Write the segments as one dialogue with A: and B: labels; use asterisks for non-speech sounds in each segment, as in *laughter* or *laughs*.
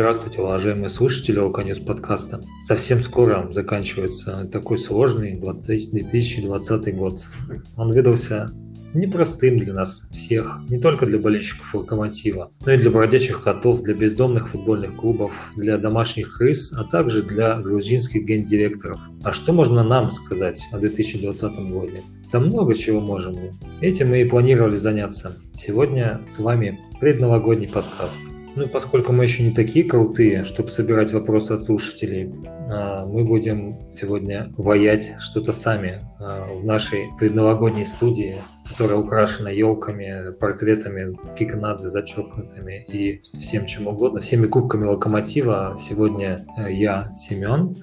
A: Здравствуйте, уважаемые слушатели Оконюс подкаста. Совсем скоро заканчивается такой сложный 2020 год. Он выдался непростым для нас всех, не только для болельщиков «Локомотива», но и для бродячих котов, для бездомных футбольных клубов, для домашних крыс, а также для грузинских гендиректоров. А что можно нам сказать о 2020 годе? Да много чего можем. Этим мы и планировали заняться. Сегодня с вами предновогодний подкаст. Ну, поскольку мы еще не такие крутые, чтобы собирать вопросы от слушателей, а, мы будем сегодня воять что-то сами а, в нашей предновогодней студии, которая украшена елками, портретами Кикнадзе зачеркнутыми и всем чем угодно, всеми кубками локомотива. Сегодня э, я, Семен,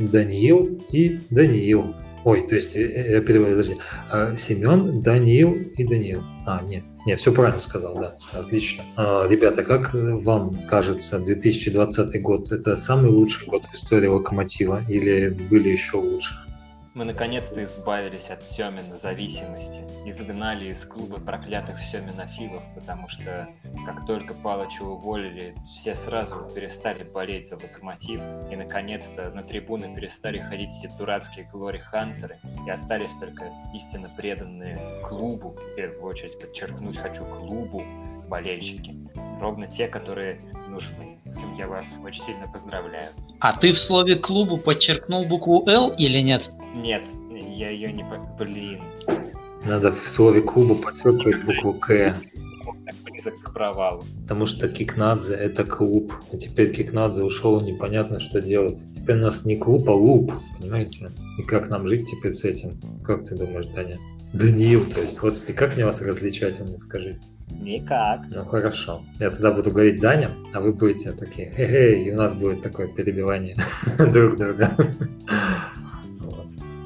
A: Даниил и Даниил. Ой, то есть, э, э, я перевожу, подожди. А, Семен, Даниил и Даниил. А, нет, нет, все правильно сказал, да, отлично. А, ребята, как вам кажется, 2020 год это самый лучший год в истории Локомотива или были еще лучше?
B: Мы наконец-то избавились от Семина зависимости, изгнали из клуба проклятых Семинофилов, потому что как только Палыча уволили, все сразу перестали болеть за Локомотив, и наконец-то на трибуны перестали ходить эти дурацкие глори-хантеры, и остались только истинно преданные клубу, в первую очередь подчеркнуть хочу клубу, болельщики. Ровно те, которые нужны. Я вас очень сильно поздравляю.
C: А ты в слове клубу подчеркнул букву «Л» или нет?
B: Нет, я ее не... Блин.
A: Надо в слове клуба подчеркивать букву «К».
B: Близок к провалу.
A: Потому что Кикнадзе — это клуб. А теперь Кикнадзе ушел, непонятно, что делать. Теперь у нас не клуб, а луп, понимаете? И как нам жить теперь с этим? Как ты думаешь, Даня? Даниил, то есть, господи, как мне вас различать, вы мне скажите?
B: Никак.
A: Ну хорошо. Я тогда буду говорить Даня, а вы будете такие, хе-хе, и у нас будет такое перебивание *laughs* друг друга.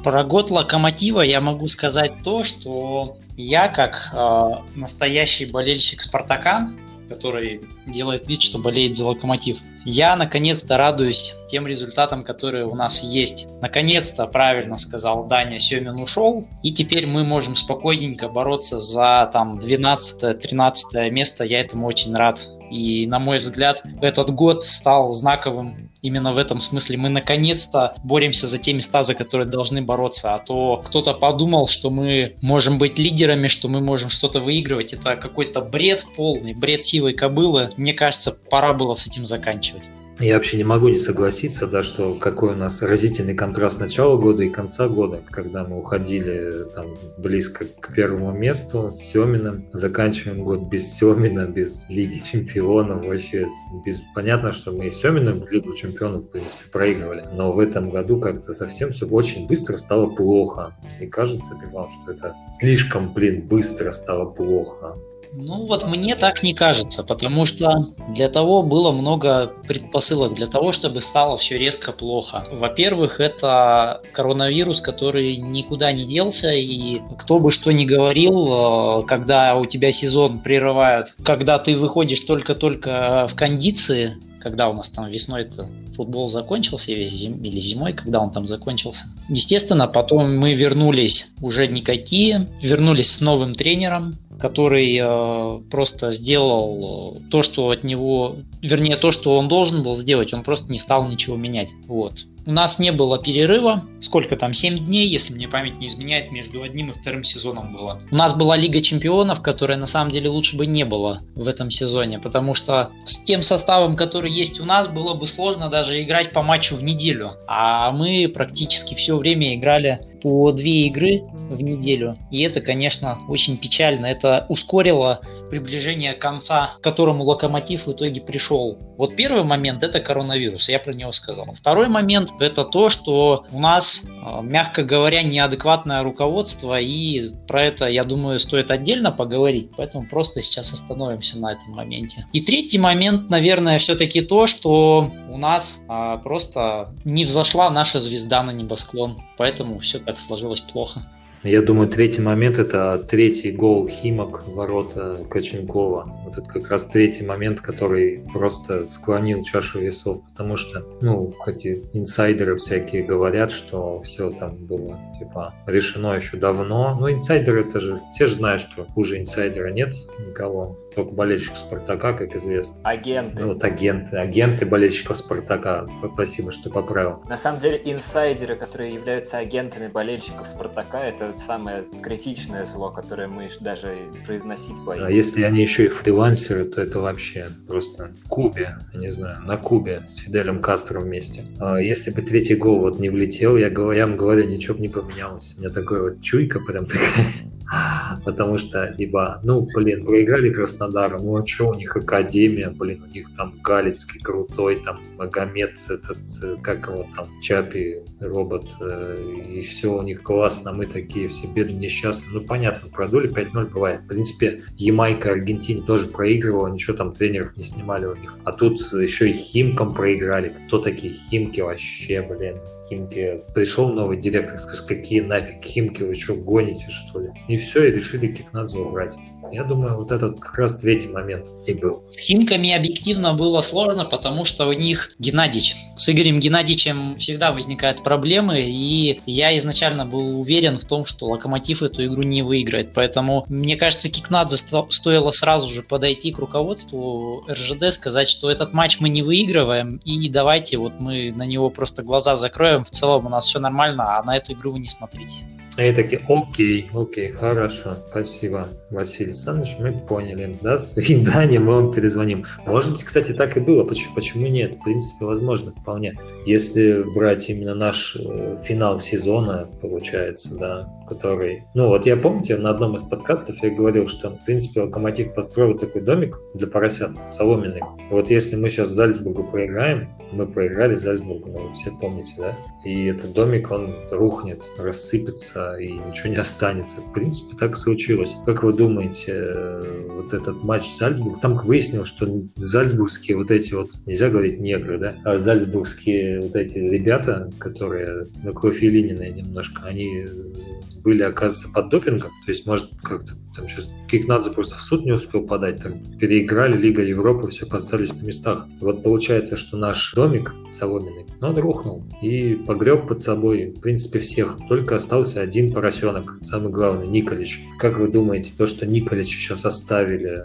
C: Про год локомотива я могу сказать то, что я как э, настоящий болельщик Спартака, который делает вид, что болеет за локомотив, я наконец-то радуюсь тем результатам, которые у нас есть. Наконец-то, правильно сказал Даня, Семин ушел, и теперь мы можем спокойненько бороться за там 12-13 место. Я этому очень рад. И, на мой взгляд, этот год стал знаковым именно в этом смысле. Мы наконец-то боремся за те места, за которые должны бороться. А то кто-то подумал, что мы можем быть лидерами, что мы можем что-то выигрывать. Это какой-то бред полный, бред сивой кобылы. Мне кажется, пора было с этим заканчивать.
A: Я вообще не могу не согласиться, да, что какой у нас разительный контраст начала года и конца года, когда мы уходили там близко к первому месту с Семиным, заканчиваем год без Семина, без Лиги Чемпионов, вообще без... понятно, что мы и Семиным Лигу Чемпионов, в принципе, проигрывали, но в этом году как-то совсем все очень быстро стало плохо. И кажется ли что это слишком, блин, быстро стало плохо?
C: Ну вот мне так не кажется, потому что для того было много предпосылок, для того, чтобы стало все резко плохо. Во-первых, это коронавирус, который никуда не делся, и кто бы что ни говорил, э, когда у тебя сезон прерывают, когда ты выходишь только-только в кондиции, когда у нас там весной это футбол закончился весь зим, или зимой, когда он там закончился. Естественно, потом мы вернулись уже никакие, вернулись с новым тренером, который э, просто сделал э, то, что от него, вернее, то, что он должен был сделать, он просто не стал ничего менять. Вот. У нас не было перерыва, сколько там, 7 дней, если мне память не изменяет, между одним и вторым сезоном было. У нас была Лига Чемпионов, которая на самом деле лучше бы не было в этом сезоне, потому что с тем составом, который есть у нас, было бы сложно даже играть по матчу в неделю. А мы практически все время играли по две игры в неделю. И это, конечно, очень печально. Это ускорило приближение конца, к которому локомотив в итоге пришел. Вот первый момент это коронавирус, я про него сказал. Второй момент это то, что у нас, э, мягко говоря, неадекватное руководство, и про это, я думаю, стоит отдельно поговорить, поэтому просто сейчас остановимся на этом моменте. И третий момент, наверное, все-таки то, что у нас а, просто не взошла наша звезда на небосклон, поэтому все так сложилось плохо.
A: Я думаю, третий момент – это третий гол Химок ворота Коченкова. Вот это как раз третий момент, который просто склонил чашу весов, потому что, ну, хоть и инсайдеры всякие говорят, что все там было, типа, решено еще давно. Но инсайдеры это же, все же знают, что хуже инсайдера нет никого. Только болельщик Спартака, как известно.
B: Агенты.
A: Ну, вот агенты, агенты болельщиков Спартака. Спасибо, что поправил.
B: На самом деле, инсайдеры, которые являются агентами болельщиков Спартака, это самое критичное зло, которое мы даже произносить боимся.
A: А если они еще и фрилансеры, то это вообще просто Кубе, я не знаю, на Кубе с Фиделем Кастро вместе. А если бы третий гол вот не влетел, я, я вам говорю, ничего бы не поменялось. У меня такой вот чуйка прям такая. *laughs* Потому что, либо, ну, блин, проиграли Краснодару, ну, а что у них Академия, блин, у них там Галицкий крутой, там Магомед, этот, как его там, Чапи, робот, э, и все у них классно, мы такие все бедные, несчастные. Ну, понятно, продули 5-0 бывает. В принципе, Ямайка, Аргентина тоже проигрывала, ничего там тренеров не снимали у них. А тут еще и Химкам проиграли. Кто такие Химки вообще, блин? Химки. Пришел новый директор, скажет, какие нафиг Химки, вы что, гоните, что ли? И все, и решили Кикнадзе убрать. Я думаю, вот этот как раз третий момент и был.
C: С Химками объективно было сложно, потому что у них Геннадьевич. С Игорем Геннадьевичем всегда возникают проблемы, и я изначально был уверен в том, что Локомотив эту игру не выиграет. Поэтому, мне кажется, Кикнадзе стоило сразу же подойти к руководству РЖД, сказать, что этот матч мы не выигрываем, и давайте вот мы на него просто глаза закроем, в целом у нас все нормально, а на эту игру вы не смотрите.
A: И такие, окей, окей, хорошо, спасибо, Василий Александрович, мы поняли, до свидания, мы вам перезвоним. Может быть, кстати, так и было, почему, почему нет? В принципе, возможно, вполне. Если брать именно наш э, финал сезона, получается, да, который... Ну, вот я, помните, на одном из подкастов я говорил, что, в принципе, Локомотив построил такой домик для поросят, соломенный. Вот если мы сейчас Зальцбургу проиграем, мы проиграли Зальцбургу, ну, все помните, да? И этот домик, он рухнет, рассыпется, и ничего не останется. В принципе, так случилось. Как вы думаете, э, вот этот матч Зальцбург, там выяснилось, что зальцбургские вот эти вот, нельзя говорить негры, да, а зальцбургские вот эти ребята, которые на кровь Ленина немножко, они были, оказывается, под допингом. То есть, может, как-то там сейчас Кикнадзе просто в суд не успел подать. Там переиграли Лига Европы, все поставились на местах. Вот получается, что наш домик соломенный, он рухнул и погреб под собой, в принципе, всех. Только остался один поросенок, самый главный, Николич. Как вы думаете, то, что Николич сейчас оставили,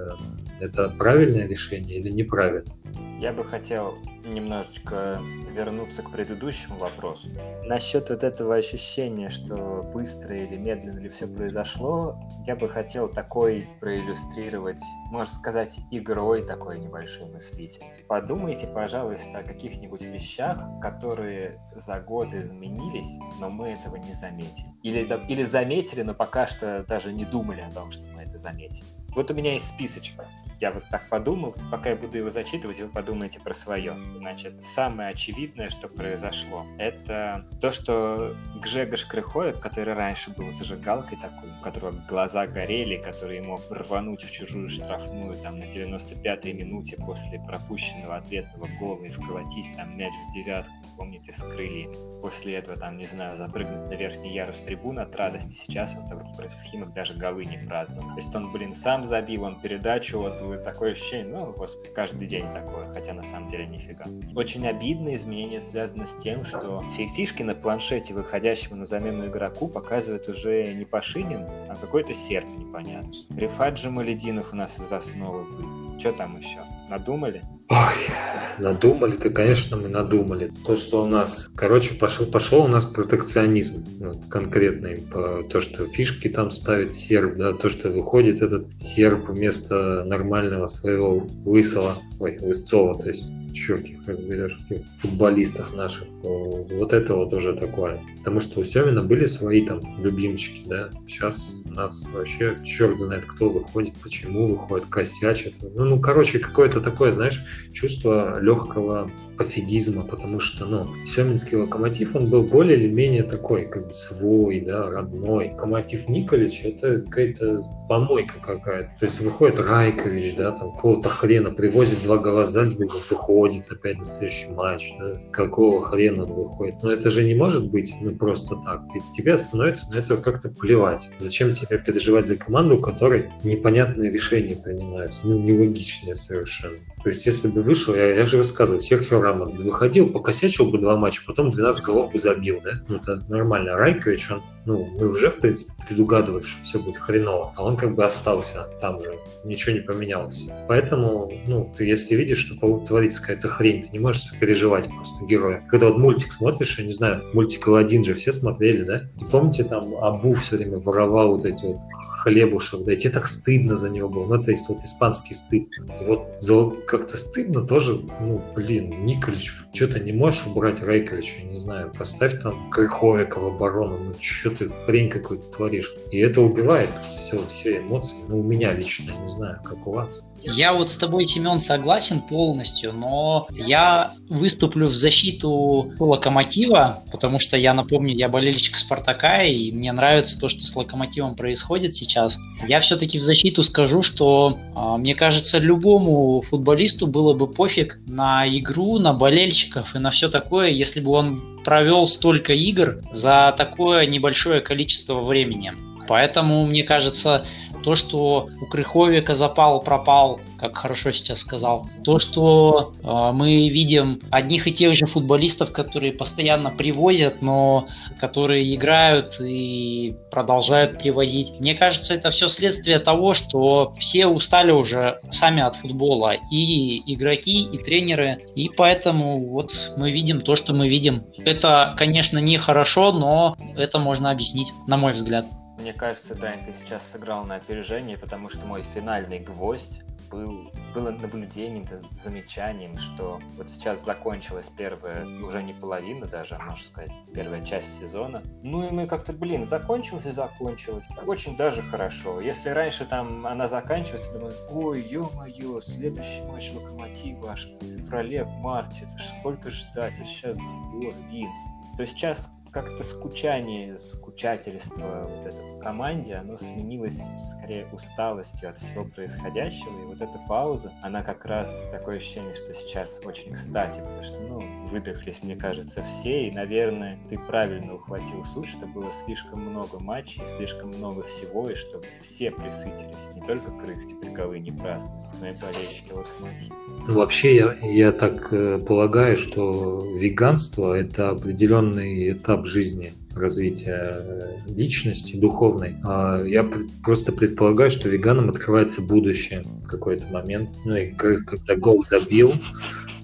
A: это правильное решение или неправильное?
B: Я бы хотел немножечко вернуться к предыдущему вопросу. Насчет вот этого ощущения, что быстро или медленно ли все произошло, я бы хотел такой проиллюстрировать, можно сказать, игрой такой небольшой мыслитель. Подумайте, пожалуйста, о каких-нибудь вещах, которые за год изменились, но мы этого не заметили. Или, или заметили, но пока что даже не думали о том, что мы это заметили. Вот у меня есть списочек я вот так подумал, пока я буду его зачитывать, вы подумаете про свое. Значит, самое очевидное, что произошло, это то, что Гжегош Крыхоев, который раньше был зажигалкой такой, у которого глаза горели, который мог рвануть в чужую штрафную там на 95-й минуте после пропущенного ответного гола и вколотить там мяч в девятку, помните, с крыльями. После этого там, не знаю, запрыгнуть на верхний ярус трибуны от радости. Сейчас он там против Химок даже голы не праздновал. То есть он, блин, сам забил, он передачу вот чувствую такое ощущение, ну, господи, каждый день такое, хотя на самом деле нифига. Очень обидное изменение связано с тем, что все фишки на планшете выходящего на замену игроку показывает уже не Пашинин, а какой-то серп непонятный. Рифат Джамалединов у нас из основы выйдет. Что там еще? Надумали?
A: Ой, надумали-то, конечно, мы надумали. То, что у нас, короче, пошел, пошел у нас протекционизм вот, конкретный. По, то, что фишки там ставит серб, да, то, что выходит этот серб вместо нормального своего лысого, ой, лысцова, то есть черт их разберешь, этих футболистов наших. Вот это вот уже такое. Потому что у Семина были свои там любимчики, да. Сейчас у нас вообще черт знает, кто выходит, почему выходит, косячит. Ну, ну короче, какое-то такое, знаешь, чувство легкого пофигизма, потому что, ну, Семинский локомотив, он был более или менее такой, как бы свой, да, родной. Локомотив Николич, это какая-то помойка какая-то. То есть выходит Райкович, да, там, какого-то хрена, привозит два гола Зальцбурга, выходит опять на следующий матч, да, какого хрена он выходит. Но это же не может быть, ну, просто так. И тебе становится на это как-то плевать. Зачем тебе переживать за команду, у которой непонятные решения принимаются, ну, нелогичные совершенно. То есть, если бы вышел, я, я же рассказывал, Серхио Рамос бы выходил, покосячил бы два матча, потом 12 голов бы забил, да? Ну, это нормально. Райкович, он, ну, мы уже, в принципе, предугадывали, что все будет хреново. А он как бы остался там же, ничего не поменялось. Поэтому, ну, ты если видишь, что творится какая-то хрень, ты не можешь переживать просто героя. Когда вот мультик смотришь, я не знаю, мультик Алладин же все смотрели, да? И помните, там Абу все время воровал вот эти вот хлебушек, да, и тебе так стыдно за него было, ну, то есть вот испанский стыд. И вот как-то стыдно тоже, ну, блин, Николич, что ты не можешь убрать Рейковича, не знаю, поставь там Крыховика в оборону, ну, что ты хрень какой-то творишь. И это убивает все, все эмоции, ну, у меня лично, не знаю, как у вас.
C: Я вот с тобой, Семен, согласен полностью, но я выступлю в защиту Локомотива, потому что я напомню, я болельщик Спартака, и мне нравится то, что с Локомотивом происходит сейчас. Я все-таки в защиту скажу, что а, мне кажется, любому футболисту было бы пофиг на игру, на болельщиков и на все такое, если бы он провел столько игр за такое небольшое количество времени. Поэтому, мне кажется, то, что у Крыховика запал пропал, как хорошо сейчас сказал, то, что э, мы видим одних и тех же футболистов, которые постоянно привозят, но которые играют и продолжают привозить. Мне кажется, это все следствие того, что все устали уже сами от футбола, и игроки, и тренеры, и поэтому вот мы видим то, что мы видим. Это, конечно, не хорошо, но это можно объяснить, на мой взгляд.
B: Мне кажется, Дань, ты сейчас сыграл на опережение, потому что мой финальный гвоздь был, было наблюдением, замечанием, что вот сейчас закончилась первая, уже не половина даже, можно сказать, первая часть сезона. Ну и мы как-то, блин, закончилась и закончилась. Очень даже хорошо. Если раньше там она заканчивается, думаю, ой, ё-моё, следующий матч Локомотива аж в феврале, в марте, это ж сколько ждать, а сейчас сбор, блин. То есть сейчас как-то скучание, скучательство вот это команде, оно сменилось скорее усталостью от всего происходящего. И вот эта пауза, она как раз такое ощущение, что сейчас очень кстати, потому что, ну, выдохлись, мне кажется, все. И, наверное, ты правильно ухватил суть, что было слишком много матчей, слишком много всего, и чтобы все присытились. Не только крых теперь голы не празднуют, но и болельщики локомотива.
A: Ну, вообще, я, я так э, полагаю, что веганство – это определенный этап жизни развития э, личности духовной. А я просто предполагаю, что веганам открывается будущее в какой-то момент. Ну и когда гол забил,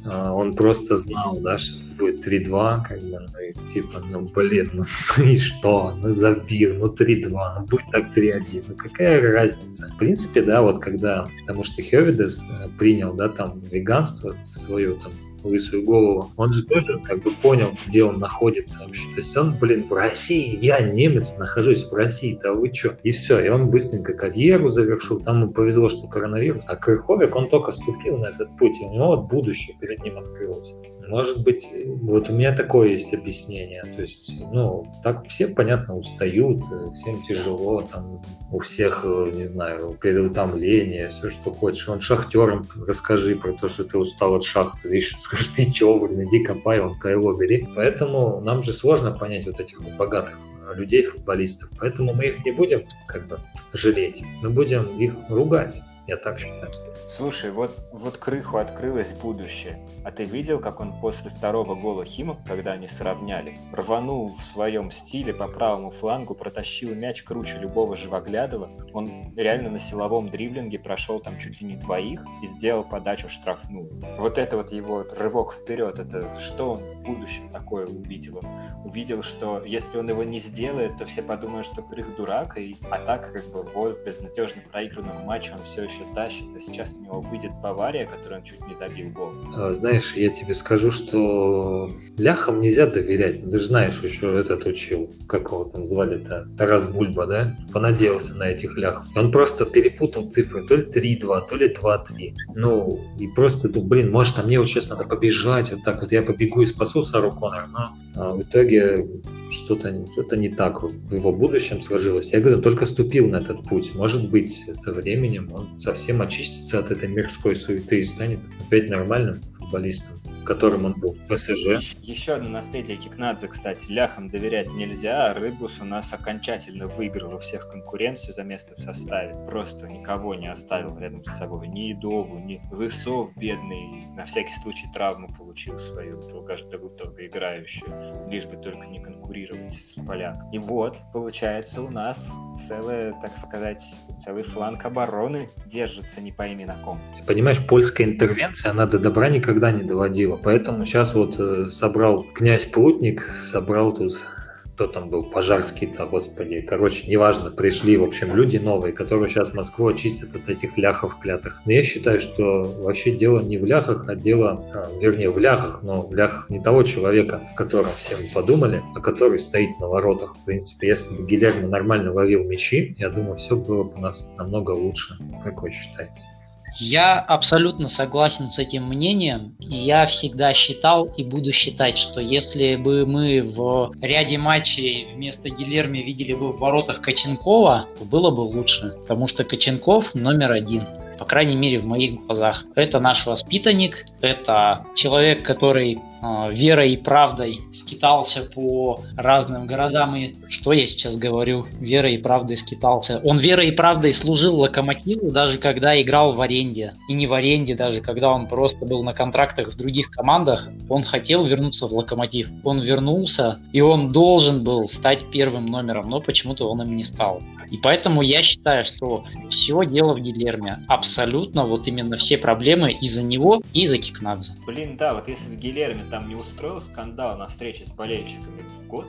A: а, он просто знал, да, что будет 3-2, как бы, ну и типа, ну блин, ну и что, ну забил, ну 3-2, ну будет так 3-1, ну какая разница? В принципе, да, вот когда, потому что Хевидес э, принял, да, там, веганство в свою там лысую голову, он же тоже как бы понял, где он находится вообще. То есть он, блин, в России, я немец, нахожусь в России, да вы чё? И все, и он быстренько карьеру завершил, там ему повезло, что коронавирус. А Крыховик, он только ступил на этот путь, и у него вот будущее перед ним открылось. Может быть, вот у меня такое есть объяснение. То есть, ну, так все, понятно, устают, всем тяжело, там, у всех, не знаю, переутомление, все, что хочешь. Он шахтером расскажи про то, что ты устал от шахты. Видишь, скажи, ты че, блин, иди копай, он кайло бери. Поэтому нам же сложно понять вот этих вот богатых людей, футболистов. Поэтому мы их не будем как бы жалеть. Мы будем их ругать. Я так считаю.
B: Слушай, вот, вот Крыху открылось будущее. А ты видел, как он после второго гола Химок, когда они сравняли, рванул в своем стиле по правому флангу, протащил мяч круче любого живоглядого. Он реально на силовом дриблинге прошел там чуть ли не двоих и сделал подачу штрафную. Вот это вот его рывок вперед, это что он в будущем такое увидел? Он увидел, что если он его не сделает, то все подумают, что Крых дурак, и, а так как бы вот безнадежно проигранном матче он все еще тащит, а сейчас него выйдет Бавария, которую он чуть не забил гол.
A: А, знаешь, я тебе скажу, что ляхам нельзя доверять. Ты же знаешь, еще этот учил, как его там звали-то, Тарас Бульба, да? Понадеялся на этих ляхов. Он просто перепутал цифры, то ли 3-2, то ли 2-3. Ну, и просто, ну, блин, может, а мне вот сейчас надо побежать, вот так вот я побегу и спасу Сару Коннор, но а в итоге что-то что не так в его будущем сложилось. Я говорю, только ступил на этот путь. Может быть, со временем он совсем очистится от этой мирской суеты и станет опять нормальным футболистом. Которым он был в ПСЖ.
B: Еще одно наследие Кикнадзе, кстати, ляхам доверять нельзя, а Рыбус у нас окончательно выиграл у всех конкуренцию за место в составе. Просто никого не оставил рядом с собой. Ни Едову, ни Лысов бедный, на всякий случай травму получил свою долгожданную лишь бы только не конкурировать с поляк. И вот, получается, у нас целая, так сказать, целый фланг обороны держится не пойми на ком.
A: Понимаешь, польская интервенция, она до добра никогда не доводила. Поэтому сейчас вот э, собрал князь Плутник, собрал тут кто там был, Пожарский-то, господи, короче, неважно, пришли, в общем, люди новые, которые сейчас Москву очистят от этих ляхов клятых. Но я считаю, что вообще дело не в ляхах, а дело, а, вернее, в ляхах, но в ляхах не того человека, о котором все мы подумали, а который стоит на воротах. В принципе, если бы Гильермо нормально ловил мячи, я думаю, все было бы у нас намного лучше. Как вы считаете?
C: Я абсолютно согласен с этим мнением. Я всегда считал и буду считать, что если бы мы в ряде матчей вместо Гилерми видели бы в воротах Коченкова, то было бы лучше. Потому что Коченков номер один по крайней мере в моих глазах. Это наш воспитанник, это человек, который верой и правдой скитался по разным городам. И что я сейчас говорю? Верой и правдой скитался. Он верой и правдой служил локомотиву, даже когда играл в аренде. И не в аренде, даже когда он просто был на контрактах в других командах, он хотел вернуться в локомотив. Он вернулся, и он должен был стать первым номером, но почему-то он им не стал. И поэтому я считаю, что все дело в Гильерме. Абсолютно вот именно все проблемы из-за него и из-за Кикнадзе.
B: Блин, да, вот если бы Гильерме там не устроил скандал на встрече с болельщиками год,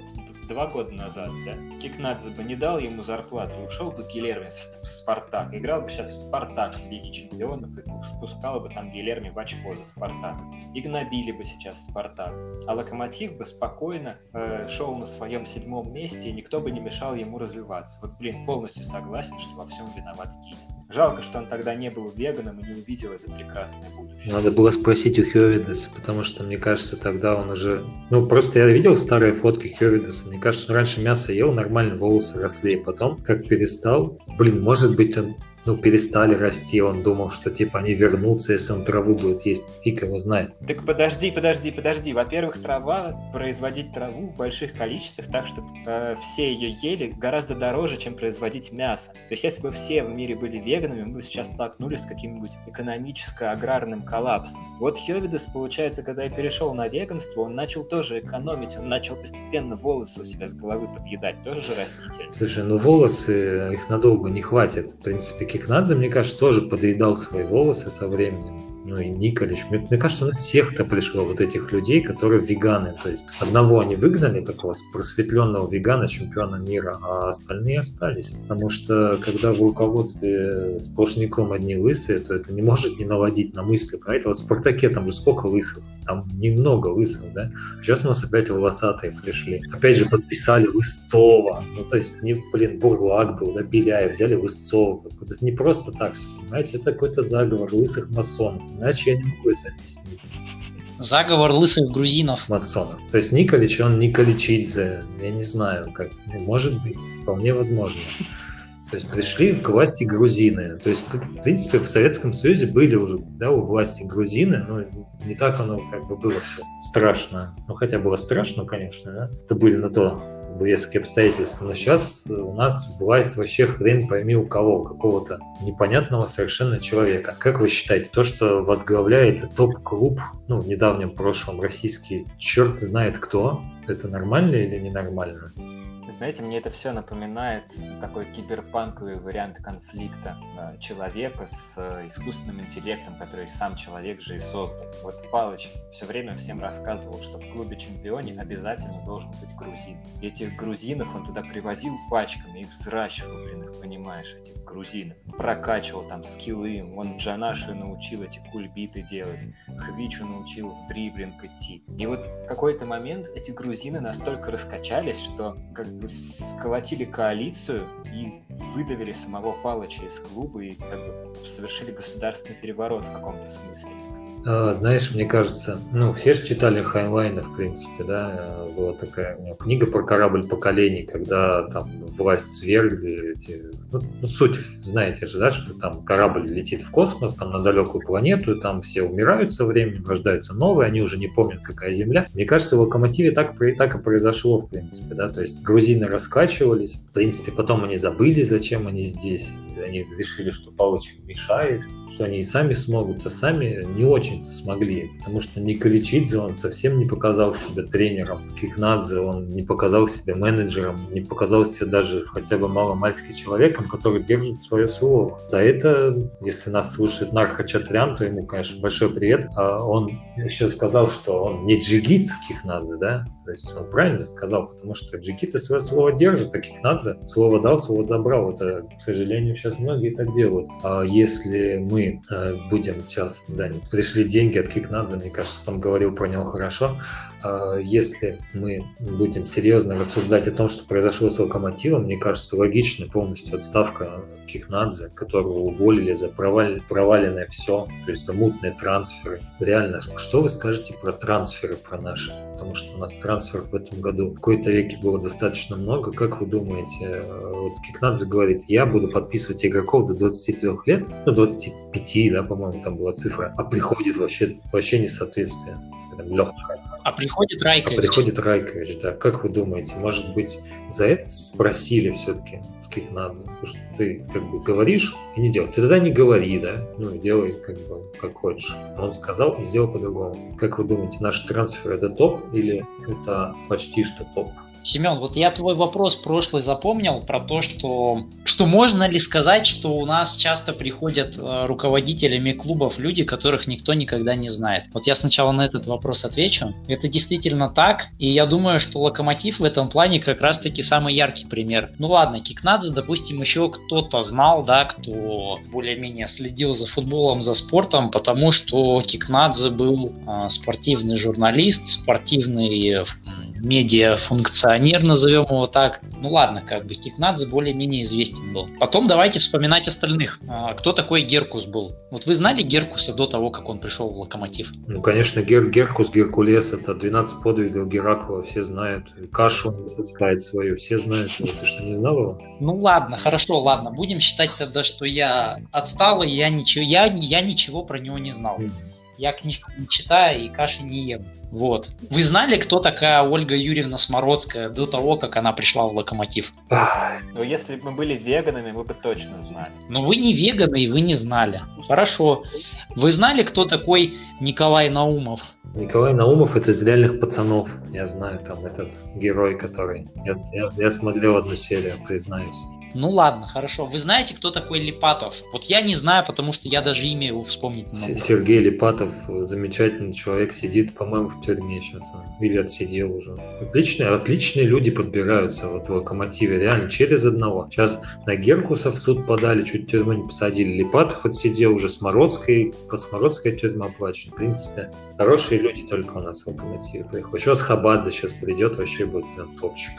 B: два года назад, да, Кикнадзе бы не дал ему зарплату, ушел бы Гилерми в Спартак, играл бы сейчас в Спартак в Лиге Чемпионов и спускал бы там Гилерми в очко за Спартак. И гнобили бы сейчас Спартак. А Локомотив бы спокойно э, шел на своем седьмом месте, и никто бы не мешал ему развиваться. Вот, блин, полностью согласен, что во всем виноват Гиля. Жалко, что он тогда не был веганом и не увидел это прекрасное будущее.
A: Надо было спросить у Хёвидеса, потому что, мне кажется, тогда он уже... Ну, просто я видел старые фотки Хёвидеса. Мне кажется, он раньше мясо ел, нормально волосы росли, и потом, как перестал... Блин, может быть, он ну, перестали расти, он думал, что, типа, они вернутся, если он траву будет есть, фиг его знает.
B: Так подожди, подожди, подожди. Во-первых, трава, производить траву в больших количествах, так, чтобы э, все ее ели, гораздо дороже, чем производить мясо. То есть, если бы все в мире были веганами, мы бы сейчас столкнулись с каким-нибудь экономическо-аграрным коллапсом. Вот Хёвидес, получается, когда я перешел на веганство, он начал тоже экономить, он начал постепенно волосы у себя с головы подъедать, тоже же растительные.
A: Слушай, ну волосы, их надолго не хватит. В принципе, Кикнадзе, мне кажется, тоже подъедал свои волосы со временем ну и Николич. Мне, мне кажется, у нас всех-то пришло вот этих людей, которые веганы. То есть одного они выгнали, такого просветленного вегана, чемпиона мира, а остальные остались. Потому что когда в руководстве сплошняком одни лысые, то это не может не наводить на мысли про это. Вот в «Спартаке» там же сколько лысых? Там немного лысых, да? Сейчас у нас опять волосатые пришли. Опять же подписали Лысцова. Ну, то есть, не, блин, Бурлак был, да, Беляев, взяли Лысцова. Вот это не просто так все, понимаете? Это какой-то заговор лысых масонов. Иначе я не могу это объяснить.
C: Заговор лысых грузинов.
A: Масонов. То есть Николич, он Николичидзе. Я не знаю, как. Ну, может быть, вполне возможно. То есть пришли к власти грузины. То есть, в принципе, в Советском Союзе были уже да, у власти грузины, но не так оно как бы было все страшно. Ну, хотя было страшно, конечно, да? Это были на то резкие обстоятельства. Но сейчас у нас власть вообще хрен пойми у кого, какого-то непонятного совершенно человека. Как вы считаете, то, что возглавляет топ-клуб, ну, в недавнем прошлом российский, черт знает кто, это нормально или ненормально?
B: Знаете, мне это все напоминает такой киберпанковый вариант конфликта э, человека с э, искусственным интеллектом, который сам человек же и создал. Вот Палыч все время всем рассказывал, что в клубе чемпионе обязательно должен быть грузин. И этих грузинов он туда привозил пачками и взращивал, блин, их понимаешь, этих грузинов. Прокачивал там скиллы, он Джанаши научил эти кульбиты делать, Хвичу научил в дриблинг идти. И вот в какой-то момент эти грузины настолько раскачались, что как бы сколотили коалицию и выдавили самого Палыча из клуба и как бы совершили государственный переворот в каком-то смысле.
A: А, знаешь, мне кажется, ну, все же читали Хайнлайна, в принципе, да, была такая у него книга про корабль поколений, когда там власть свергли, эти, ну, ну, суть, знаете же, да, что там корабль летит в космос, там на далекую планету, и там все умирают со временем, рождаются новые, они уже не помнят, какая Земля. Мне кажется, в Локомотиве так, так и произошло, в принципе, да, то есть грузины раскачивались, в принципе, потом они забыли, зачем они здесь, они решили, что Палыч мешает, что они и сами смогут, а сами не очень-то смогли, потому что Николичидзе, он совсем не показал себя тренером, Кикнадзе, он не показал себя менеджером, не показал себя даже хотя бы маломальски человеком, который держит свое слово. За это, если нас слушает Нарха Чатрян, то ему, конечно, большой привет. А он еще сказал, что он не джигит Кикнадзе, да, то есть он правильно сказал, потому что джигиты свое слово держат, а Кикнадзе слово дал, слово забрал. Это, к сожалению, сейчас многие так делают. А если мы э, будем сейчас, да, пришли деньги от Кикнадзе, мне кажется, он говорил про него хорошо, а если мы будем серьезно рассуждать о том, что произошло с Локомотивом, мне кажется, логично полностью отставка Кихнадзе, которого уволили за проваль, проваленное все, то есть за мутные трансферы. Реально, что вы скажете про трансферы, про наши? Потому что у нас трансферов в этом году в какой-то веке было достаточно много. Как вы думаете, вот Кикнадзе говорит, я буду подписывать игроков до 23 лет, ну 25, да, по-моему, там была цифра, а приходит вообще, вообще несоответствие. Прям легкое.
C: А приходит Райкович.
A: А приходит Райкович, да. Как вы думаете, может быть, за это спросили все-таки в Кикнадзе? Потому что ты как бы говоришь и не делаешь. Ты тогда не говори, да? Ну, делай как бы как хочешь. Он сказал и сделал по-другому. Как вы думаете, наш трансфер это топ или это почти что топ?
C: Семен, вот я твой вопрос прошлый запомнил про то, что, что можно ли сказать, что у нас часто приходят э, руководителями клубов люди, которых никто никогда не знает. Вот я сначала на этот вопрос отвечу. Это действительно так, и я думаю, что Локомотив в этом плане как раз-таки самый яркий пример. Ну ладно, Кикнадзе, допустим, еще кто-то знал, да, кто более-менее следил за футболом, за спортом, потому что Кикнадзе был э, спортивный журналист, спортивный э, медиа-функционер, назовем его так. Ну ладно, как бы Кикнадзе более-менее известен был. Потом давайте вспоминать остальных. А, кто такой Геркус был? Вот вы знали Геркуса до того, как он пришел в Локомотив?
A: Ну, конечно, Гер Геркус, Геркулес, это 12 подвигов Геракла, все знают. Кашу он выпускает свою, все знают. Ты что, не знал его?
C: Ну ладно, хорошо, ладно. Будем считать тогда, что я отсталый, я ничего, я, я ничего про него не знал. Я книжку не читаю и каши не ем. Вот. Вы знали, кто такая Ольга Юрьевна Смородская до того, как она пришла в Локомотив?
B: Ну, если бы мы были веганами, мы бы точно знали.
C: Но вы не веганы, и вы не знали. Хорошо. Вы знали, кто такой Николай Наумов?
A: Николай Наумов это из реальных пацанов. Я знаю там этот герой, который... Я, я, я смотрел одну серию, признаюсь.
C: Ну ладно, хорошо. Вы знаете, кто такой Липатов? Вот я не знаю, потому что я даже имя его вспомнить не могу.
A: Сергей Липатов, замечательный человек, сидит, по-моему, в тюрьме сейчас. Или отсидел уже. Отличные, отличные люди подбираются вот в локомотиве, реально, через одного. Сейчас на Геркуса в суд подали, чуть тюрьму не посадили. Липатов отсидел уже с Мородской, по Смородской тюрьма оплачена. В принципе, хорошие люди только у нас в локомотиве приходят. Еще с Хабадзе сейчас придет, вообще будет прям топчик.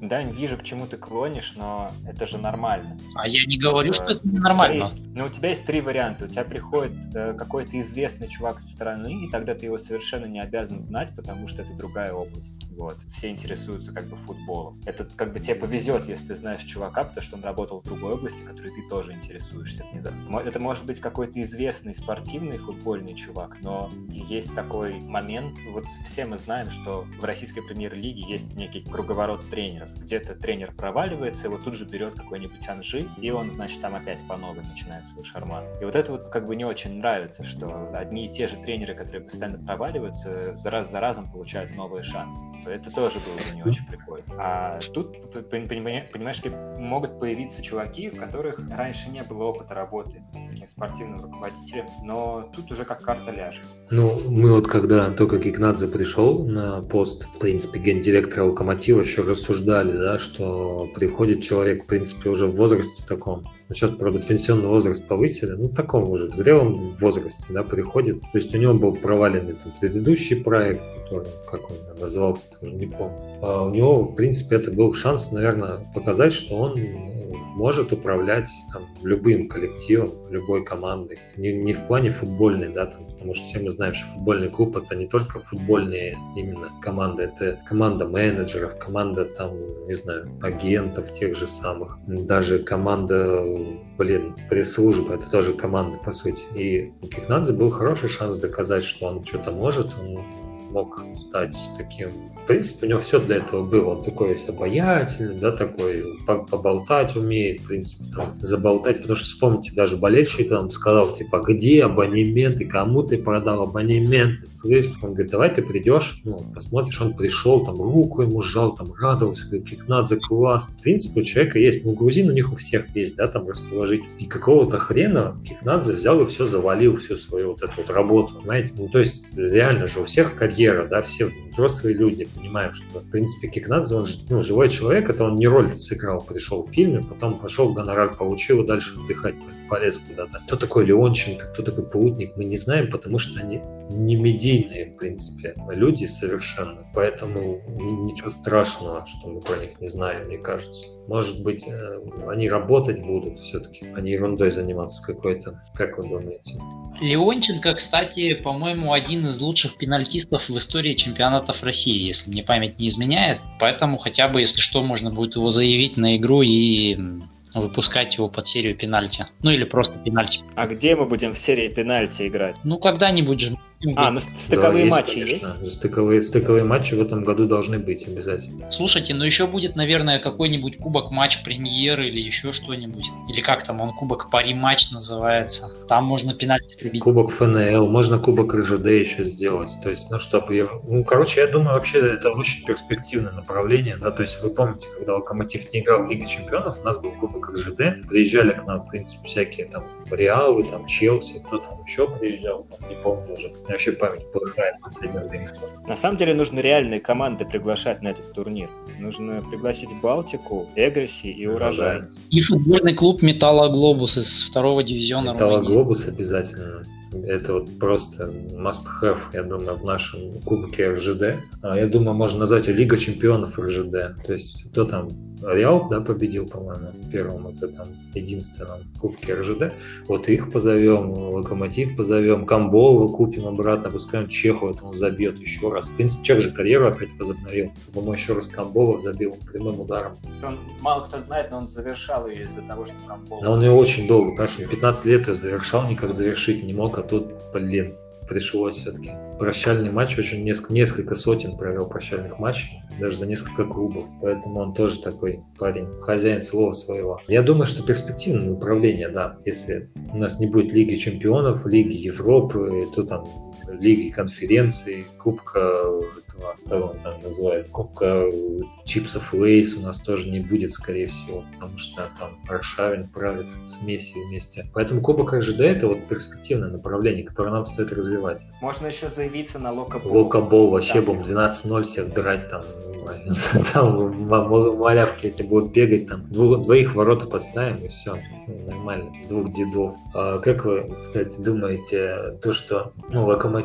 B: Да, вижу, к чему ты клонишь, но это же нормально.
C: А я не говорю, что это нормально.
B: Есть, ну, у тебя есть три варианта. У тебя приходит э, какой-то известный чувак со стороны, и тогда ты его совершенно не обязан знать, потому что это другая область. Вот. Все интересуются как бы футболом. Это как бы тебе повезет, если ты знаешь чувака, потому что он работал в другой области, которой ты тоже интересуешься. Это может быть какой-то известный спортивный футбольный чувак, но есть такой момент, вот все мы знаем, что в российской премьер-лиге есть некий круговорот тренеров где-то тренер проваливается, его тут же берет какой-нибудь Анжи, и он, значит, там опять по новой начинает свой шарман. И вот это вот как бы не очень нравится, что одни и те же тренеры, которые постоянно проваливаются, раз за разом получают новые шансы. Это тоже было бы не очень прикольно. А тут, понимаешь ли, могут появиться чуваки, у которых раньше не было опыта работы таким спортивным руководителем, но тут уже как карта ляжет.
A: Ну, мы вот когда только Кикнадзе пришел на пост, в принципе, гендиректора Локомотива, еще рассуждали обсуждали, да, что приходит человек, в принципе, уже в возрасте таком. Ну, сейчас, правда, пенсионный возраст повысили, ну, таком уже, в зрелом возрасте, да, приходит. То есть у него был проваленный там, предыдущий проект, который, как он назывался, тоже не помню. А у него, в принципе, это был шанс, наверное, показать, что он может управлять там, любым коллективом, любой командой. Не, не в плане футбольной, да, там, потому что все мы знаем, что футбольный клуб это не только футбольные именно команды, это команда менеджеров, команда там, не знаю, агентов тех же самых, даже команда, блин, пресс-службы, это тоже команда, по сути. И у Кикнадзе был хороший шанс доказать, что он что-то может, он мог стать таким в принципе, у него все для этого было. Он такой весь обаятельный, да, такой, поболтать умеет, в принципе, там, заболтать. Потому что, вспомните, даже болельщик там сказал, типа, где абонементы, кому ты продал абонементы, слышь? Он говорит, давай ты придешь, ну, посмотришь, он пришел, там, руку ему сжал, там, радовался, говорит, Кикнадзе класс. В принципе, у человека есть, ну, грузин у них у всех есть, да, там, расположить. И какого-то хрена Кикнадзе взял и все завалил, всю свою вот эту вот работу, понимаете? Ну, то есть, реально же, у всех карьера, да, все взрослые люди, понимаем, что, в принципе, Кикнадзе, он ну, живой человек, это он не роль сыграл, пришел в фильме, потом пошел, гонорар получил и дальше отдыхать полез куда-то. Кто такой Леонченко, кто такой Паутник, мы не знаем, потому что они не медийные, в принципе, люди совершенно. Поэтому ничего страшного, что мы про них не знаем, мне кажется. Может быть, э, они работать будут все-таки, а не ерундой заниматься какой-то. Как вы думаете?
C: Леонченко, кстати, по-моему, один из лучших пенальтистов в истории чемпионатов России, если мне память не изменяет. Поэтому хотя бы, если что, можно будет его заявить на игру и выпускать его под серию пенальти. Ну или просто пенальти.
B: А где мы будем в серии пенальти играть?
C: Ну когда-нибудь же
B: а, ну стыковые да, матчи есть? есть?
A: Стыковые, стыковые матчи в этом году должны быть обязательно.
C: Слушайте, ну еще будет, наверное, какой-нибудь кубок матч премьеры или еще что-нибудь. Или как там он, кубок пари матч называется. Там можно пенальти
A: прибить. Кубок ФНЛ, можно кубок РЖД еще сделать. То есть, ну чтобы... Ну, короче, я думаю, вообще это очень перспективное направление. Да? То есть вы помните, когда Локомотив не играл в Лиге Чемпионов, у нас был кубок РЖД. Приезжали к нам, в принципе, всякие там Реалы, там Челси, кто там еще приезжал, не помню уже меня вообще память плохая в последнее время.
B: На самом деле нужно реальные команды приглашать на этот турнир. Нужно пригласить Балтику, Эгреси и Урожай.
C: И футбольный клуб Металлоглобус из второго дивизиона
A: Металлоглобус обязательно. Это вот просто must-have, я думаю, в нашем кубке РЖД. А, я думаю, можно назвать ее Лига чемпионов РЖД. То есть кто там Реал, да, победил, по-моему, первым, это там единственном кубке РЖД. Вот их позовем, Локомотив позовем, Камболова купим обратно, пускай он Чеху это он забьет еще раз. В принципе, Чех же карьеру опять возобновил, чтобы ему еще раз Камболов забил прямым ударом.
B: Он, мало кто знает, но он завершал ее из-за того, что Камболов...
A: Но он ее очень долго, конечно, 15 лет ее завершал, никак завершить не мог, а тут, блин, пришлось все-таки. Прощальный матч очень несколько, несколько сотен провел прощальных матчей, даже за несколько клубов. Поэтому он тоже такой парень, хозяин слова своего. Я думаю, что перспективное направление, да, если у нас не будет Лиги Чемпионов, Лиги Европы, то там Лиги конференции, Кубка этого, как он там называет, Кубка чипсов Лейс у нас тоже не будет, скорее всего, потому что там Аршавин правит смеси вместе. Поэтому Кубок РЖД это вот перспективное направление, которое нам стоит развивать.
B: Можно еще заявиться на Локобол.
A: Локобол вообще будем 12-0 всех драть там *laughs* там малявки эти будут бегать, там двоих ворота поставим и все, нормально, двух дедов. А как вы, кстати, думаете, то, что, ну, Локомотив,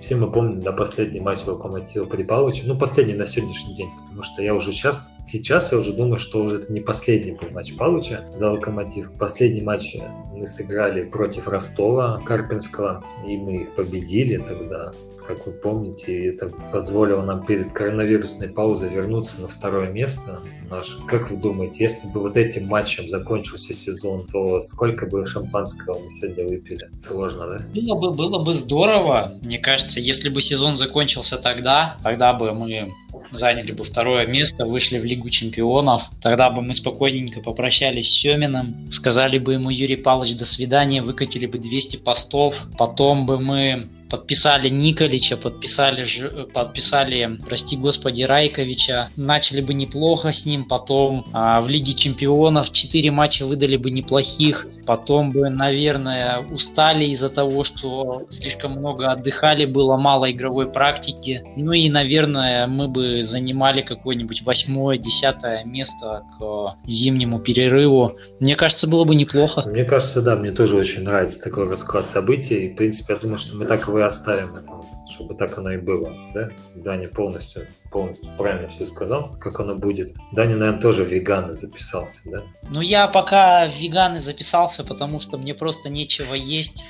A: все мы помним, да, последний матч Локомотива при Павловиче, ну, последний на сегодняшний день, потому что я уже сейчас, сейчас я уже думаю, что уже это не последний был матч Павловича за Локомотив. Последний матч мы сыграли против Ростова Карпинского, и мы их победили тогда как вы помните, это позволило нам перед коронавирусной паузой вернуться на второе место наше. Как вы думаете, если бы вот этим матчем закончился сезон, то сколько бы шампанского мы сегодня выпили? Сложно, да?
C: Было бы, было бы здорово. Мне кажется, если бы сезон закончился тогда, тогда бы мы заняли бы второе место, вышли в Лигу чемпионов. Тогда бы мы спокойненько попрощались с Семиным, сказали бы ему Юрий Павлович до свидания, выкатили бы 200 постов. Потом бы мы подписали Николича, подписали, подписали, прости господи, Райковича, начали бы неплохо с ним, потом а, в Лиге Чемпионов 4 матча выдали бы неплохих, потом бы, наверное, устали из-за того, что слишком много отдыхали, было мало игровой практики, ну и, наверное, мы бы занимали какое-нибудь восьмое, десятое место к зимнему перерыву. Мне кажется, было бы неплохо.
A: Мне кажется, да, мне тоже очень нравится такой расклад событий. В принципе, я думаю, что мы так и давай оставим это, чтобы так оно и было, да? Даня полностью, полностью правильно все сказал, как оно будет. Даня, наверное, тоже веганы записался, да?
C: Ну, я пока веганы записался, потому что мне просто нечего есть.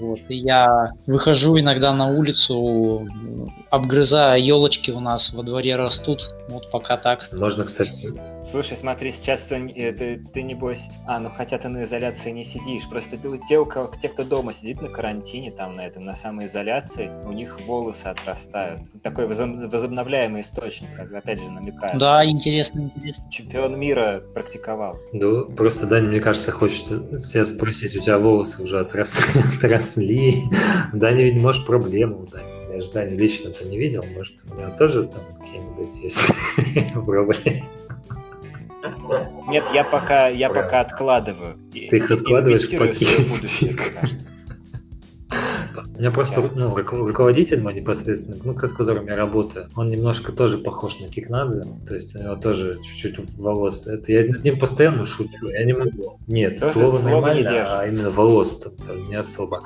C: Вот, и я выхожу иногда на улицу, обгрызая елочки у нас во дворе растут. Вот пока так.
A: Можно, кстати...
B: Слушай, смотри, сейчас ты, э, ты, ты небось... А, ну хотя ты на изоляции не сидишь. Просто ты, те, у кого, те, кто дома сидит на карантине, там на этом, на самоизоляции, у них волосы отрастают. Такой возобновляемый источник, как опять же намекаю.
C: Да, интересно, интересно.
B: Чемпион мира практиковал.
A: Ну, просто Даня, мне кажется, хочет тебя спросить, у тебя волосы уже отросли? *laughs* отросли. Даня, ведь, может, проблема у Дани. Я же Даню лично-то не видел, может, у него тоже там какие-нибудь есть *laughs* проблемы.
B: Нет, я пока, я пока откладываю.
A: Ты их откладываешь в *laughs* пакетик. У меня просто ну, руководитель мой непосредственно, ну, с которым я работаю, он немножко тоже похож на Кикнадзе, то есть у него тоже чуть-чуть волос. Это я над ним постоянно шучу, я не могу. Нет, слово, слово нормально, а именно волос там, не особо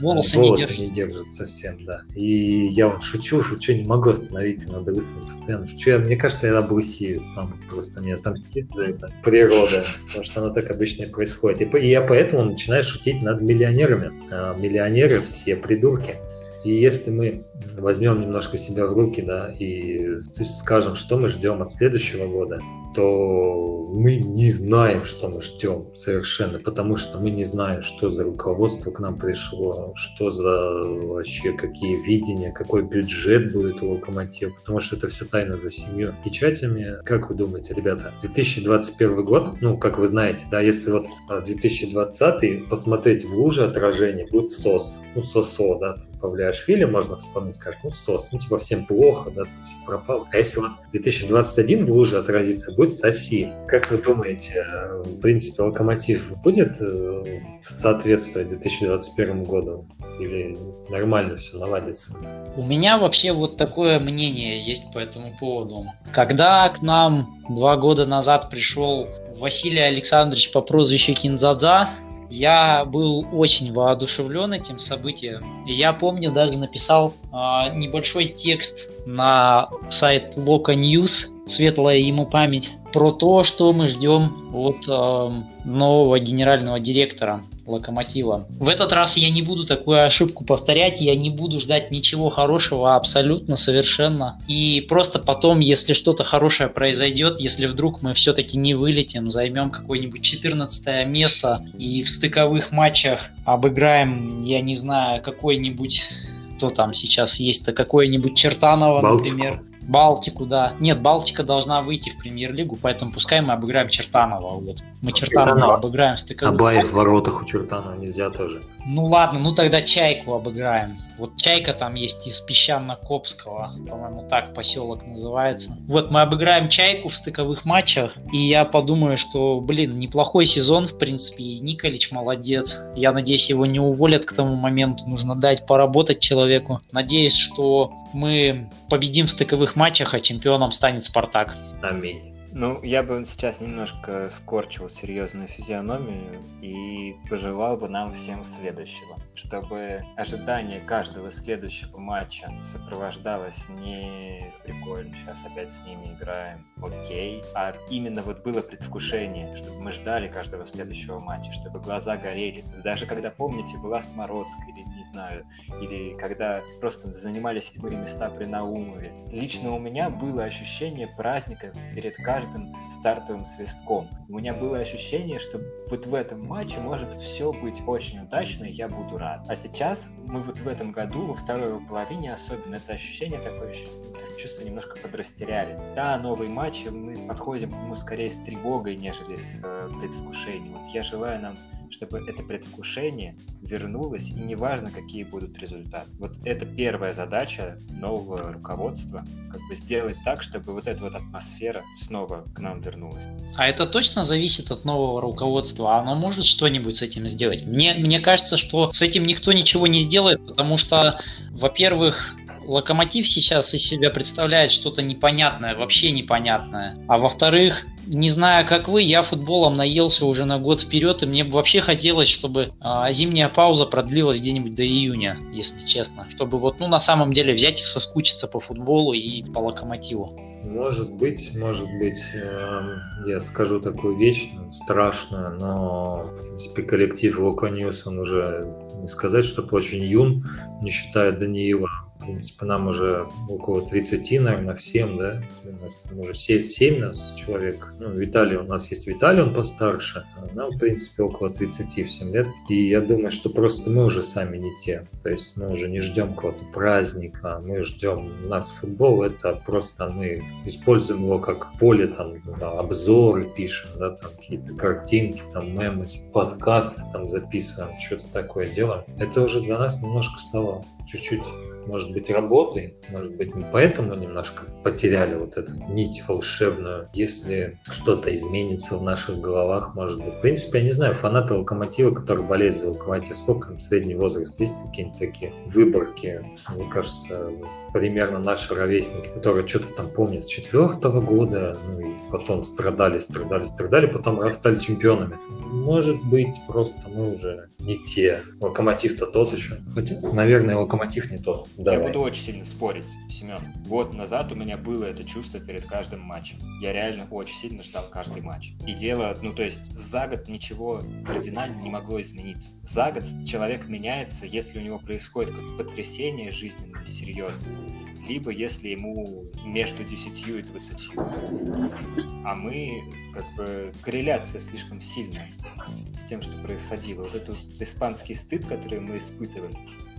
C: волосы, волосы не, держат.
A: не держат совсем, да. И я вот шучу, шучу, не могу остановиться над лысым постоянно. Шучу, я, мне кажется, я облысею сам, просто мне отомстит за это природа, потому что оно так обычно и происходит. И, и я поэтому начинаю шутить над миллионерами. А миллионеры все придурки. И если мы возьмем немножко себя в руки, да, и скажем, что мы ждем от следующего года, то мы не знаем, что мы ждем совершенно, потому что мы не знаем, что за руководство к нам пришло, что за вообще какие видения, какой бюджет будет у локомотива, потому что это все тайно за семью печатями. Как вы думаете, ребята, 2021 год, ну, как вы знаете, да, если вот 2020 посмотреть в луже отражение, будет СОС, ну, СОСО, да, там, Павлиашвили можно вспомнить, скажешь, ну, СОС, ну, типа, всем плохо, да, там, все пропало. А если вот 2021 в луже отразится, будет будет соси. Как вы думаете, в принципе, локомотив будет э, соответствовать 2021 году? Или нормально все наладится?
C: У меня вообще вот такое мнение есть по этому поводу. Когда к нам два года назад пришел Василий Александрович по прозвищу Кинзадза, я был очень воодушевлен этим событием. Я помню, даже написал э, небольшой текст на сайт Loca News, светлая ему память, про то, что мы ждем от э, нового генерального директора локомотива. В этот раз я не буду такую ошибку повторять, я не буду ждать ничего хорошего абсолютно совершенно. И просто потом, если что-то хорошее произойдет, если вдруг мы все-таки не вылетим, займем какое-нибудь 14 место и в стыковых матчах обыграем, я не знаю, какой-нибудь кто там сейчас есть-то, какое-нибудь Чертаново, Балтику. например. Балтику, да. Нет, Балтика должна выйти в премьер-лигу, поэтому пускай мы обыграем Чертанова. Вот. Мы Чертанова, Чертанова обыграем стыковым.
A: Абаев в воротах у Чертанова нельзя тоже.
C: Ну ладно, ну тогда Чайку обыграем. Вот Чайка там есть из Песчано-Копского, по-моему, так поселок называется. Вот мы обыграем Чайку в стыковых матчах, и я подумаю, что, блин, неплохой сезон, в принципе, и Николич молодец. Я надеюсь, его не уволят к тому моменту, нужно дать поработать человеку. Надеюсь, что мы победим в стыковых матчах, а чемпионом станет Спартак.
A: Аминь.
B: Ну, я бы сейчас немножко скорчил серьезную физиономию и пожелал бы нам всем следующего. Чтобы ожидание каждого следующего матча сопровождалось не прикольно, сейчас опять с ними играем, окей, а именно вот было предвкушение, чтобы мы ждали каждого следующего матча, чтобы глаза горели. Даже когда, помните, была Смородская или, не знаю, или когда просто занимали седьмые места при Наумове. Лично у меня было ощущение праздника перед каждым каждым стартовым свистком. У меня было ощущение, что вот в этом матче может все быть очень удачно, и я буду рад. А сейчас мы вот в этом году, во второй половине особенно, это ощущение такое, это чувство немножко подрастеряли. Да, новый матч, мы подходим к нему скорее с тревогой, нежели с э, предвкушением. Вот я желаю нам чтобы это предвкушение вернулось, и неважно, какие будут результаты. Вот это первая задача нового руководства, как бы сделать так, чтобы вот эта вот атмосфера снова к нам вернулась.
C: А это точно зависит от нового руководства? Оно может что-нибудь с этим сделать? Мне, мне кажется, что с этим никто ничего не сделает, потому что, во-первых, Локомотив сейчас из себя представляет что-то непонятное, вообще непонятное. А во-вторых, не знаю, как вы, я футболом наелся уже на год вперед, и мне бы вообще хотелось, чтобы а, зимняя пауза продлилась где-нибудь до июня, если честно. Чтобы вот, ну, на самом деле взять и соскучиться по футболу и по локомотиву.
A: Может быть, может быть, э, я скажу такую вещь ну, страшную, но, в принципе, коллектив Лока Ньюс, он уже, не сказать, что очень юн, не считая Даниила в принципе, нам уже около 30, наверное, всем, да? У нас уже 7, 7 нас человек. Ну, Виталий, у нас есть Виталий, он постарше. А нам, в принципе, около 30 всем лет. И я думаю, что просто мы уже сами не те. То есть мы уже не ждем какого-то праздника, мы ждем... У нас футбол — это просто мы используем его как поле, там, обзоры пишем, да, там какие-то картинки, там, мемы, подкасты там записываем, что-то такое делаем. Это уже для нас немножко стало чуть-чуть может быть, работы, может быть, мы поэтому немножко потеряли вот эту нить волшебную. Если что-то изменится в наших головах, может быть. В принципе, я не знаю, фанаты Локомотива, которые болеют за Локомотив, сколько им средний возраст? Есть какие-нибудь такие выборки? Мне кажется, примерно наши ровесники, которые что-то там помнят с четвертого года, ну и потом страдали, страдали, страдали, потом раз стали чемпионами. Может быть, просто мы уже не те. Локомотив-то тот еще. Хотя, наверное, локомотив не тот.
B: Давай. Я буду очень сильно спорить, Семен. Год назад у меня было это чувство перед каждым матчем. Я реально очень сильно ждал каждый матч. И дело, ну то есть за год ничего кардинально не могло измениться. За год человек меняется, если у него происходит как потрясение жизненное, серьезное либо если ему между 10 и 20. А мы, как бы, корреляция слишком сильная с тем, что происходило. Вот этот испанский стыд, который мы испытывали,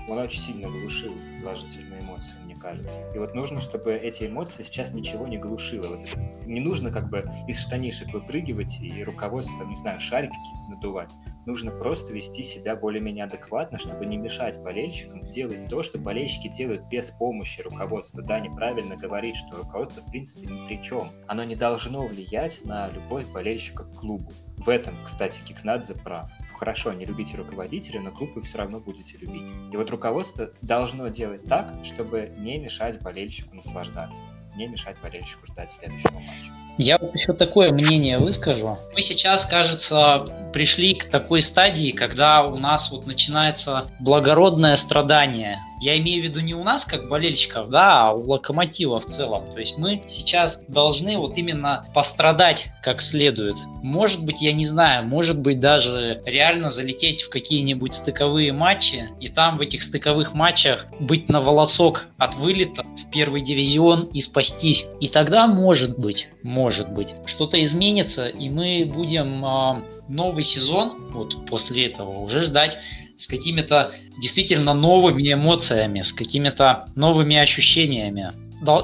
B: он очень сильно глушил положительные эмоции, мне кажется. И вот нужно, чтобы эти эмоции сейчас ничего не глушило. Вот не нужно как бы из штанишек выпрыгивать и руководство, там, не знаю, шарики надувать. Нужно просто вести себя более-менее адекватно, чтобы не мешать болельщикам делать то, что болельщики делают без помощи руководства. Да, неправильно говорить, что руководство в принципе ни при чем. Оно не должно влиять на любовь болельщика к клубу. В этом, кстати, Кикнадзе прав хорошо, не любите руководителя, но вы все равно будете любить. И вот руководство должно делать так, чтобы не мешать болельщику наслаждаться, не мешать болельщику ждать следующего матча.
C: Я вот еще такое мнение выскажу. Мы сейчас, кажется, пришли к такой стадии, когда у нас вот начинается благородное страдание. Я имею в виду не у нас, как болельщиков, да, а у локомотива в целом. То есть мы сейчас должны вот именно пострадать как следует. Может быть, я не знаю, может быть даже реально залететь в какие-нибудь стыковые матчи, и там в этих стыковых матчах быть на волосок от вылета в первый дивизион и спастись. И тогда может быть, может быть, что-то изменится, и мы будем э, новый сезон, вот после этого, уже ждать с какими-то действительно новыми эмоциями, с какими-то новыми ощущениями.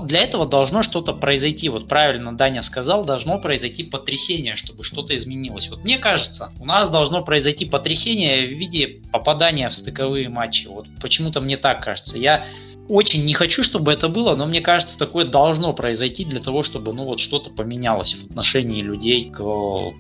C: Для этого должно что-то произойти. Вот правильно Даня сказал, должно произойти потрясение, чтобы что-то изменилось. Вот мне кажется, у нас должно произойти потрясение в виде попадания в стыковые матчи. Вот почему-то мне так кажется. Я очень не хочу, чтобы это было, но мне кажется, такое должно произойти для того, чтобы ну вот что-то поменялось в отношении людей к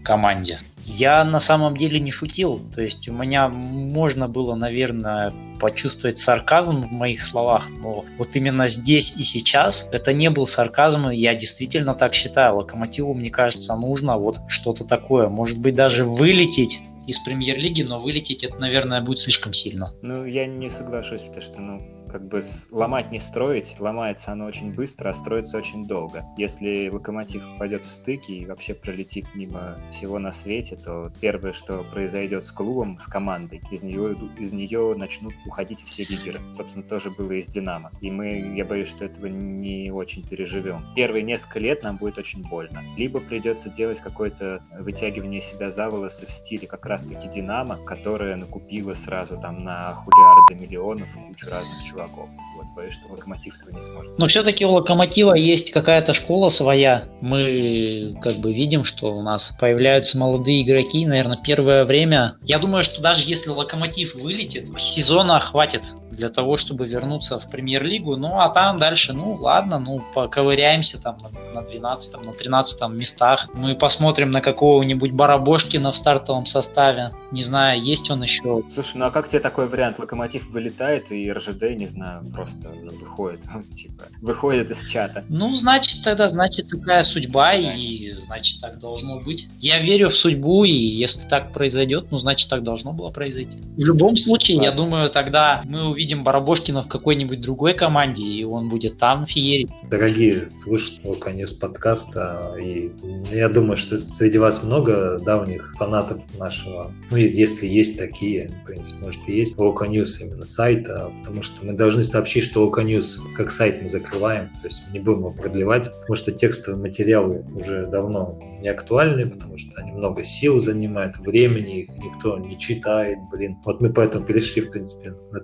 C: команде. Я на самом деле не шутил, то есть у меня можно было, наверное, почувствовать сарказм в моих словах, но вот именно здесь и сейчас это не был сарказм, и я действительно так считаю. Локомотиву, мне кажется, нужно вот что-то такое, может быть, даже вылететь из премьер-лиги, но вылететь это, наверное, будет слишком сильно.
B: Ну, я не соглашусь, потому что, ну, как бы ломать не строить, ломается оно очень быстро, а строится очень долго. Если локомотив пойдет в стыки и вообще пролетит мимо всего на свете, то первое, что произойдет с клубом, с командой, из нее, из нее начнут уходить все лидеры. Собственно, тоже было и с Динамо. И мы, я боюсь, что этого не очень переживем. Первые несколько лет нам будет очень больно. Либо придется делать какое-то вытягивание себя за волосы в стиле как раз-таки Динамо, которая накупила сразу там на хулиарды миллионов кучу разных чуваков игроков. Вот, боюсь, что Локомотив этого не сможет.
C: Но все-таки у Локомотива есть какая-то школа своя. Мы как бы видим, что у нас появляются молодые игроки. Наверное, первое время. Я думаю, что даже если Локомотив вылетит, сезона хватит для того, чтобы вернуться в премьер-лигу. Ну, а там дальше, ну, ладно, ну, поковыряемся там на, на 12 на 13 местах. Мы посмотрим на какого-нибудь Барабошкина в стартовом составе. Не знаю, есть он еще.
B: Слушай, ну а как тебе такой вариант? Локомотив вылетает и РЖД, не знаю, просто выходит, *laughs* типа, выходит из чата.
C: Ну, значит, тогда, значит, такая судьба, и значит, так должно быть. Я верю в судьбу, и если так произойдет, ну, значит, так должно было произойти. В любом случае, я думаю, тогда мы увидим Барабошкина в какой-нибудь другой команде, и он будет там феерить.
A: Дорогие слушатели конец подкаста, и я думаю, что среди вас много давних фанатов нашего, ну, если есть такие, в принципе, может и есть, Лока News именно сайта, потому что мы должны сообщить, что Лока News как сайт мы закрываем, то есть не будем его продлевать, потому что текстовые материалы уже давно не актуальны, потому что они много сил занимают, времени, их никто не читает, блин. Вот мы поэтому перешли, в принципе, на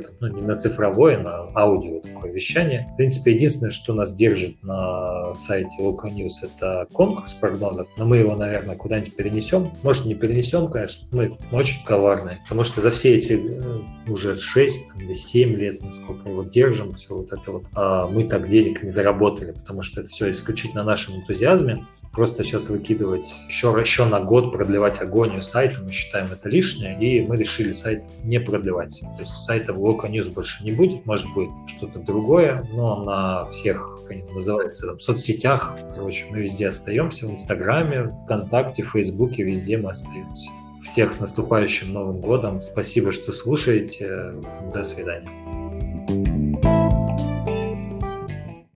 A: цифровое, ну не на цифровое, на аудио такое вещание. В принципе, единственное, что нас держит на сайте Local News, это конкурс прогнозов, но мы его, наверное, куда-нибудь перенесем. Может, не перенесем, конечно, мы очень коварные, потому что за все эти э, уже 6 или 7 лет, насколько его держим, все вот это вот, а мы так денег не заработали, потому что это все исключительно нашем энтузиазме. Просто сейчас выкидывать еще, еще на год, продлевать агонию сайта, мы считаем это лишнее, и мы решили сайт не продлевать. То есть сайта Local News больше не будет, может быть что-то другое, но на всех, как это называется, там, соцсетях, короче, мы везде остаемся, в Инстаграме, ВКонтакте, Фейсбуке, везде мы остаемся. Всех с наступающим Новым годом. Спасибо, что слушаете. До свидания.